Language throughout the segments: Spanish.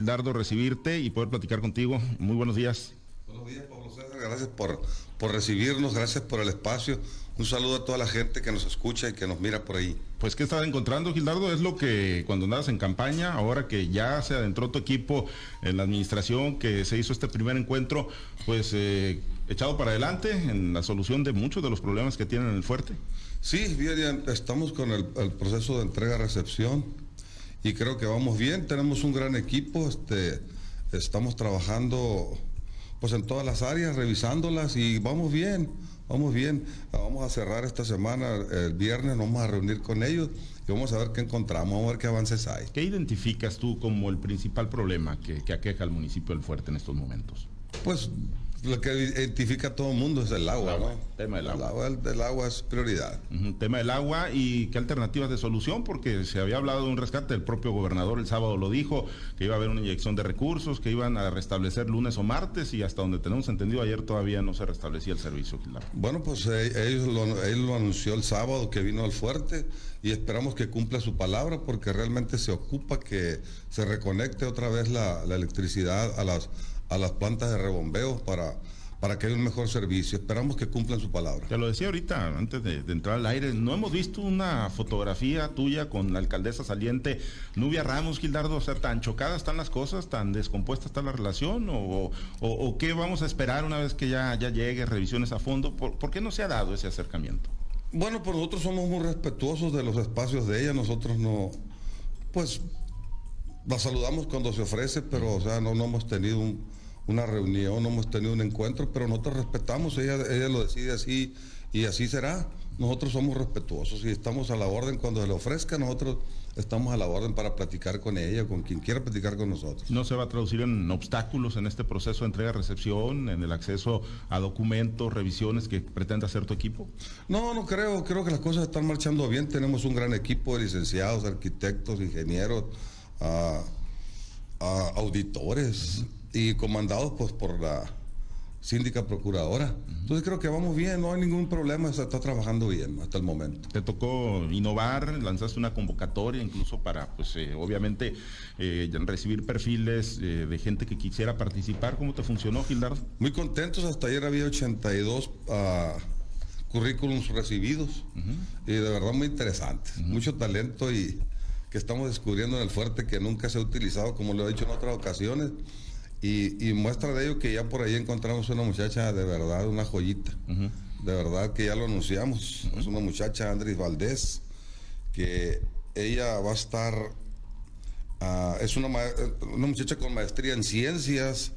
Dardo, recibirte y poder platicar contigo. Muy buenos días. Buenos días, Pablo César. Gracias por, por recibirnos, gracias por el espacio. Un saludo a toda la gente que nos escucha y que nos mira por ahí. Pues, ¿qué estás encontrando, Gildardo? Es lo que cuando andas en campaña, ahora que ya se adentró tu equipo en la administración, que se hizo este primer encuentro, pues eh, echado para adelante en la solución de muchos de los problemas que tienen en el fuerte. Sí, bien, estamos con el, el proceso de entrega-recepción y creo que vamos bien, tenemos un gran equipo, este, estamos trabajando pues en todas las áreas, revisándolas y vamos bien, vamos bien. Vamos a cerrar esta semana, el viernes nos vamos a reunir con ellos y vamos a ver qué encontramos, vamos a ver qué avances hay. ¿Qué identificas tú como el principal problema que, que aqueja al municipio del Fuerte en estos momentos? Pues lo que identifica a todo el mundo es el agua, ¿no? Tema del agua. El, agua es prioridad. Tema del agua y qué alternativas de solución, porque se había hablado de un rescate, el propio gobernador el sábado lo dijo, que iba a haber una inyección de recursos, que iban a restablecer lunes o martes y hasta donde tenemos entendido ayer todavía no se restablecía el servicio. Bueno, pues eh, ellos lo, él lo anunció el sábado que vino al fuerte y esperamos que cumpla su palabra porque realmente se ocupa que se reconecte otra vez la, la electricidad a las a las plantas de rebombeo para, para que haya un mejor servicio. Esperamos que cumplan su palabra. Te lo decía ahorita, antes de, entrar al aire, no hemos visto una fotografía tuya con la alcaldesa saliente Nubia Ramos, Gildardo, o sea, tan chocadas están las cosas, tan descompuesta está la relación, o, o, qué vamos a esperar una vez que ya, ya llegue, revisiones a fondo, ¿Por, ¿por qué no se ha dado ese acercamiento? Bueno, pues nosotros somos muy respetuosos de los espacios de ella, nosotros no, pues la saludamos cuando se ofrece, pero o sea, no, no hemos tenido un, una reunión, no hemos tenido un encuentro, pero nosotros respetamos, ella, ella lo decide así y así será. Nosotros somos respetuosos y estamos a la orden cuando se le ofrezca, nosotros estamos a la orden para platicar con ella, con quien quiera platicar con nosotros. ¿No se va a traducir en obstáculos en este proceso de entrega-recepción, en el acceso a documentos, revisiones que pretende hacer tu equipo? No, no creo, creo que las cosas están marchando bien, tenemos un gran equipo de licenciados, arquitectos, ingenieros, ah, ah, auditores y comandados pues por la síndica procuradora. Entonces creo que vamos bien, no hay ningún problema, se está trabajando bien hasta el momento. Te tocó innovar, lanzaste una convocatoria incluso para, pues eh, obviamente, eh, recibir perfiles eh, de gente que quisiera participar. ¿Cómo te funcionó, Gildardo? Muy contentos, hasta ayer había 82 uh, currículums recibidos y de verdad muy interesantes, mucho talento y que estamos descubriendo en el fuerte que nunca se ha utilizado, como lo he dicho en otras ocasiones y, muestra de ello que ya por ahí encontramos una muchacha de verdad, una joyita. De verdad que ya lo anunciamos. Es una muchacha, Andrés Valdés, que ella va a estar. Ah, es una, una muchacha con maestría en ciencias,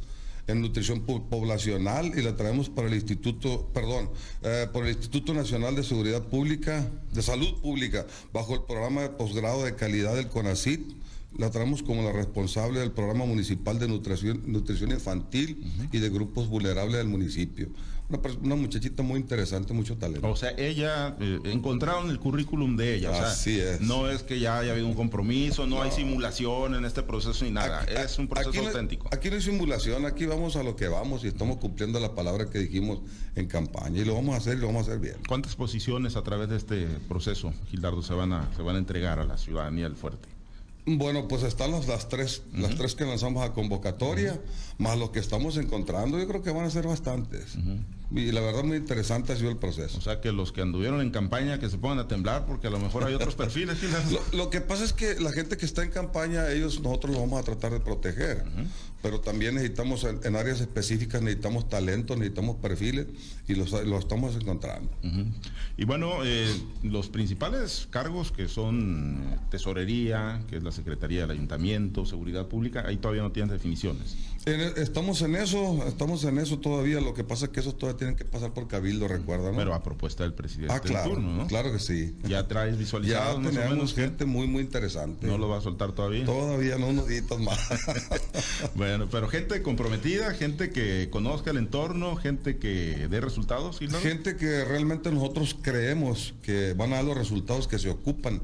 en nutrición poblacional y la traemos para el Instituto, perdón, eh, por el Instituto Nacional de Seguridad Pública, de Salud Pública, bajo el programa de posgrado de calidad del CONACIT la traemos como la responsable del programa municipal de nutrición, nutrición infantil y de grupos vulnerables del municipio. Una, muchachita muy interesante, mucho talento. O sea, ella, eh, encontraron el currículum de ella. Así es. No es que ya haya habido un compromiso, no, hay simulación en este proceso ni nada. es un proceso auténtico. aquí no hay simulación, aquí vamos a lo que vamos y estamos cumpliendo la palabra que dijimos en campaña y lo vamos a hacer y lo vamos a hacer bien. ¿Cuántas posiciones a través de este proceso, Gildardo, se van a, se van a entregar a la ciudadanía del fuerte? Bueno, pues están las, las tres, las tres que lanzamos a convocatoria, más lo que estamos encontrando, yo creo que van a ser bastantes. Y la verdad muy interesante ha sido el proceso. O sea que los que anduvieron en campaña que se pongan a temblar porque a lo mejor hay otros perfiles. lo, lo, que pasa es que la gente que está en campaña, ellos nosotros los vamos a tratar de proteger pero también necesitamos, en, áreas específicas, necesitamos talentos, necesitamos perfiles y los, estamos encontrando. Y bueno, eh, los principales cargos que son eh, tesorería, que es la Secretaría del Ayuntamiento, Seguridad Pública, ahí todavía no tienen definiciones. E, estamos en eso, estamos en eso todavía, lo que pasa es que esos todavía tienen que pasar por cabildo, recuerda, Pero a propuesta del presidente ah, claro, turno, ¿no? Claro que sí. Ya traes visualizado. Ya tenemos gente muy, muy interesante. ¿No lo va a soltar todavía? Todavía no, unos días más. bueno, bueno, pero gente comprometida, gente que conozca el entorno, gente que dé resultados. ¿sí, Gente que realmente nosotros creemos que van a dar los resultados que se ocupan,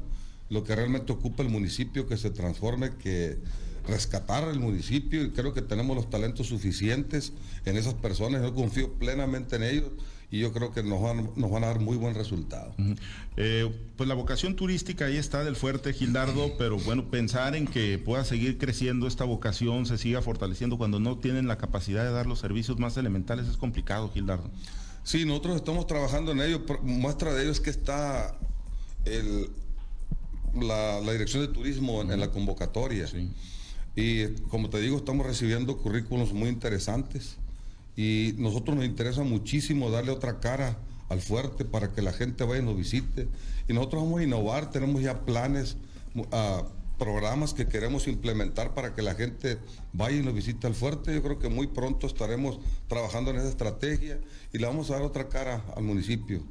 lo que realmente ocupa el municipio, que se transforme, que rescatar el municipio y creo que tenemos los talentos suficientes en esas personas. Yo confío plenamente en ellos y yo creo que nos van, nos van a dar muy buen resultado. Eh, pues la vocación turística ahí está del fuerte Gildardo, pero bueno, pensar en que pueda seguir creciendo esta vocación, se siga fortaleciendo cuando no tienen la capacidad de dar los servicios más elementales es complicado, Gildardo. Sí, nosotros estamos trabajando en ello. Muestra de ello es que está la, dirección de turismo en, la convocatoria. Y como te digo, estamos recibiendo currículos muy interesantes y nosotros nos interesa muchísimo darle otra cara al fuerte para que la gente vaya y nos visite. Y nosotros vamos a innovar, tenemos ya planes, uh, programas que queremos implementar para que la gente vaya y nos visite al fuerte. Yo creo que muy pronto estaremos trabajando en esa estrategia y le vamos a dar otra cara al municipio.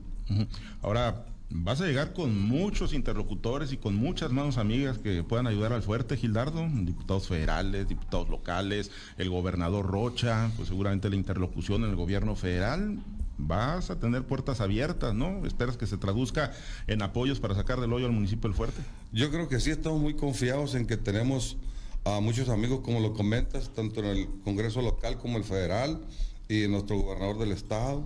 Ahora, vas a llegar con muchos interlocutores y con muchas manos amigas que puedan ayudar al fuerte, Gildardo, diputados federales, diputados locales, el gobernador Rocha, pues seguramente la interlocución en el gobierno federal. Vas a tener puertas abiertas, ¿no? Esperas que se traduzca en apoyos para sacar del hoyo al municipio del Fuerte. Yo creo que sí, estamos muy confiados en que tenemos a muchos amigos, como lo comentas, tanto en el Congreso local como el federal y nuestro gobernador del estado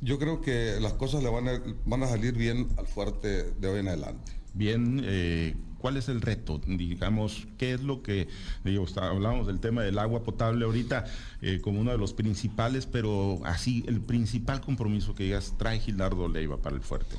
yo creo que las cosas le van a, van a salir bien al fuerte de hoy en adelante. Bien, eh, ¿cuál es el reto? Digamos, ¿qué es lo que, digo, hablábamos del tema del agua potable ahorita eh, como uno de los principales, pero así, el principal compromiso que digas, trae Gildardo Leiva para el fuerte?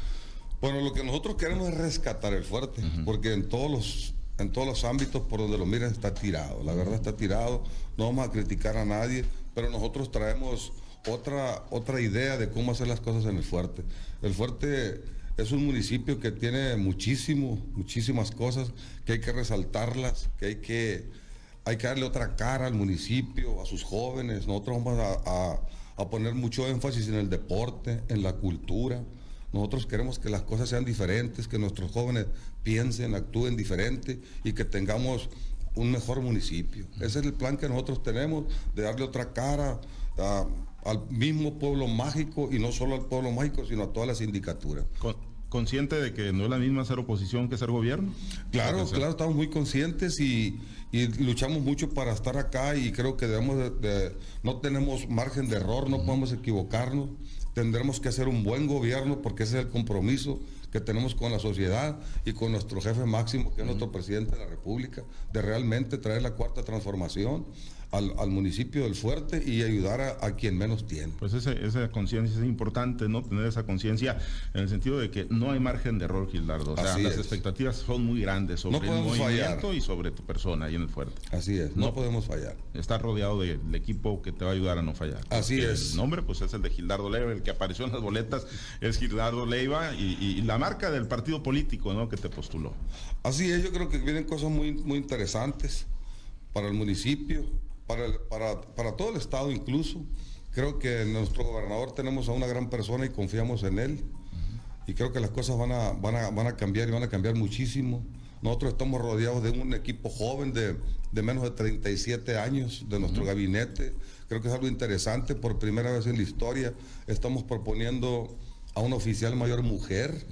Bueno, lo que nosotros queremos es rescatar el fuerte, porque en todos los en todos los ámbitos por donde lo miren está tirado. La verdad está tirado, no vamos a criticar a nadie, pero nosotros traemos otra, otra idea de cómo hacer las cosas en el fuerte. El fuerte es un municipio que tiene muchísimo, muchísimas cosas, que hay que resaltarlas, que hay que, hay que darle otra cara al municipio, a sus jóvenes. Nosotros vamos a, a poner mucho énfasis en el deporte, en la cultura. Nosotros queremos que las cosas sean diferentes, que nuestros jóvenes piensen, actúen diferente y que tengamos un mejor municipio. Ese es el plan que nosotros tenemos, de darle otra cara a al mismo pueblo mágico y no solo al pueblo mágico, sino a todas las sindicaturas. ¿Consciente de que no es la misma ser oposición que ser gobierno? Claro, claro, estamos muy conscientes y, luchamos mucho para estar acá y creo que debemos de, no tenemos margen de error, no podemos equivocarnos, tendremos que hacer un buen gobierno porque ese es el compromiso que tenemos con la sociedad y con nuestro jefe máximo, que es nuestro presidente de la República, de realmente traer la cuarta transformación al, municipio del Fuerte y ayudar a, quien menos tiene. Pues esa conciencia es importante, ¿no? Tener esa conciencia en el sentido de que no hay margen de error, Gildardo. O sea, las expectativas son muy grandes sobre el movimiento y sobre tu persona ahí en el Fuerte. Así es, no, podemos fallar. Estás rodeado del equipo que te va a ayudar a no fallar. Así es. El nombre, pues es el de Gildardo Leiva, el que apareció en las boletas es Gildardo Leiva y, la marca del partido político, ¿no? Que te postuló. Así es, yo creo que vienen cosas muy, muy interesantes para el municipio para, para, todo el Estado incluso. Creo que nuestro gobernador tenemos a una gran persona y confiamos en él. Y creo que las cosas van a, van a, van a cambiar y van a cambiar muchísimo. Nosotros estamos rodeados de un equipo joven de, de menos de 37 años de nuestro gabinete. Creo que es algo interesante. Por primera vez en la historia estamos proponiendo a una oficial mayor mujer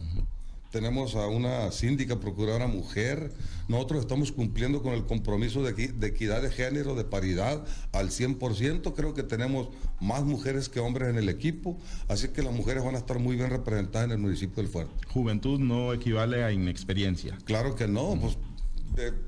tenemos a una síndica procuradora mujer, nosotros estamos cumpliendo con el compromiso de, equidad de género, de paridad al 100%, creo que tenemos más mujeres que hombres en el equipo, así que las mujeres van a estar muy bien representadas en el municipio del Fuerte. Juventud no equivale a inexperiencia. Claro que no, pues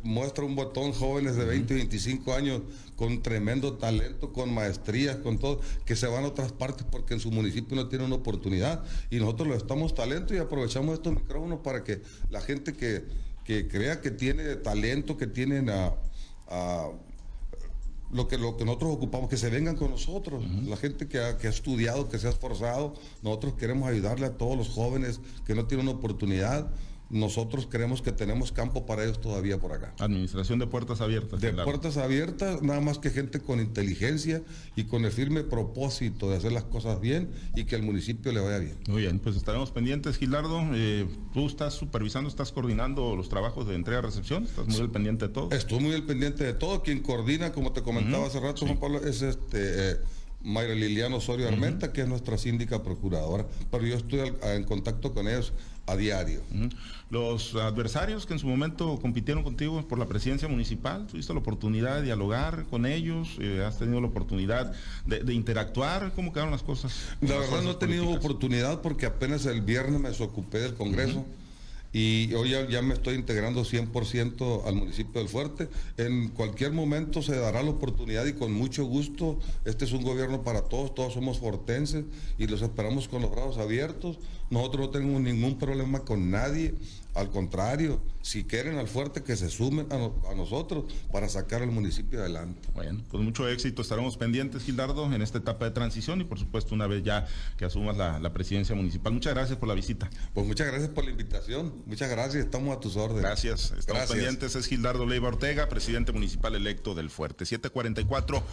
muestra un botón jóvenes de 20 y 25 años con tremendo talento, con maestrías, con todo, que se van a otras partes porque en su municipio no tienen una oportunidad. Y nosotros les estamos talento y aprovechamos estos micrófonos para que la gente que, crea que tiene talento, que tienen a, lo que, lo que nosotros ocupamos, que se vengan con nosotros. La gente que ha, que ha, estudiado, que se ha esforzado, nosotros queremos ayudarle a todos los jóvenes que no tienen una oportunidad nosotros creemos que tenemos campo para ellos todavía por acá. Administración de puertas abiertas. De puertas abiertas, nada más que gente con inteligencia y con el firme propósito de hacer las cosas bien y que al municipio le vaya bien. Muy bien, pues estaremos pendientes, Gilardo. Eh, tú estás supervisando, estás coordinando los trabajos de entrega-recepción, estás muy al pendiente de todo. Estoy muy al pendiente de todo. Quien coordina, como te comentaba hace rato, Juan Pablo, es este... Eh, Mayra Liliana Osorio Armenta, que es nuestra síndica procuradora, pero yo estoy en contacto con ellos a diario. Los adversarios que en su momento compitieron contigo por la presidencia municipal, ¿tuviste la oportunidad de dialogar con ellos? Eh, ¿Has tenido la oportunidad de, interactuar? ¿Cómo quedaron las cosas? La verdad no he tenido oportunidad porque apenas el viernes me ocupé del Congreso y hoy ya, me estoy integrando 100% al municipio del Fuerte. En cualquier momento se dará la oportunidad y con mucho gusto, este es un gobierno para todos, todos somos fortenses y los esperamos con los brazos abiertos. Nosotros no tenemos ningún problema con nadie, al contrario, si quieren al fuerte que se sumen a, nosotros para sacar al municipio adelante. Bueno, pues mucho éxito, estaremos pendientes, Gildardo, en esta etapa de transición y por supuesto una vez ya que asumas la, la presidencia municipal. Muchas gracias por la visita. Pues muchas gracias por la invitación, muchas gracias, estamos a tus órdenes. Gracias, estamos pendientes, es Gildardo Leiva Ortega, presidente municipal electo del Fuerte. 744.